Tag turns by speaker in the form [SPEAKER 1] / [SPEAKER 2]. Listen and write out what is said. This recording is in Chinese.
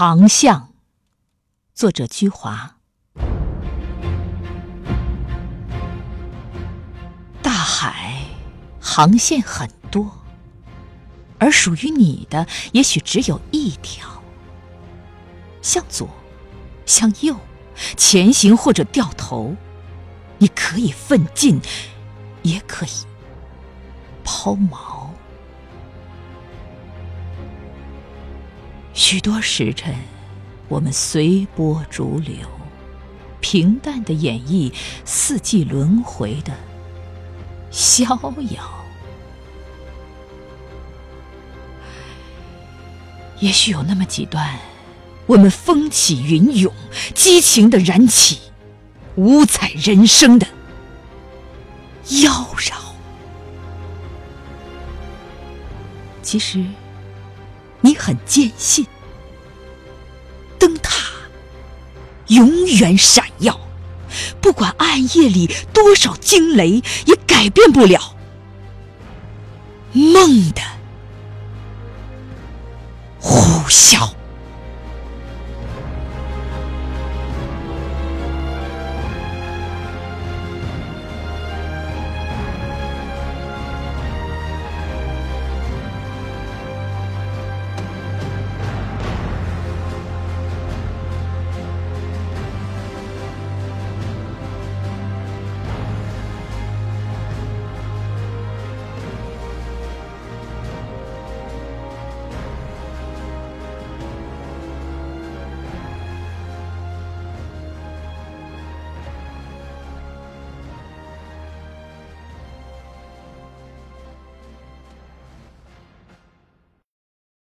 [SPEAKER 1] 航向，作者居华。大海航线很多，而属于你的也许只有一条。向左，向右，前行或者掉头，你可以奋进，也可以抛锚。许多时辰，我们随波逐流，平淡的演绎四季轮回的逍遥。也许有那么几段，我们风起云涌，激情的燃起，五彩人生的妖娆。其实。你很坚信，灯塔永远闪耀，不管暗夜里多少惊雷，也改变不了梦的呼啸。